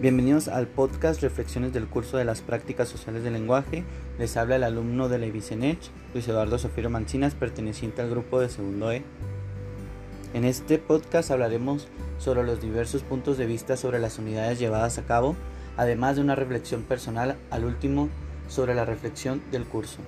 Bienvenidos al podcast Reflexiones del curso de las prácticas sociales del lenguaje. Les habla el alumno de la Ibicenech, Luis Eduardo Sofiro Mancinas, perteneciente al grupo de segundo E. En este podcast hablaremos sobre los diversos puntos de vista sobre las unidades llevadas a cabo, además de una reflexión personal al último sobre la reflexión del curso.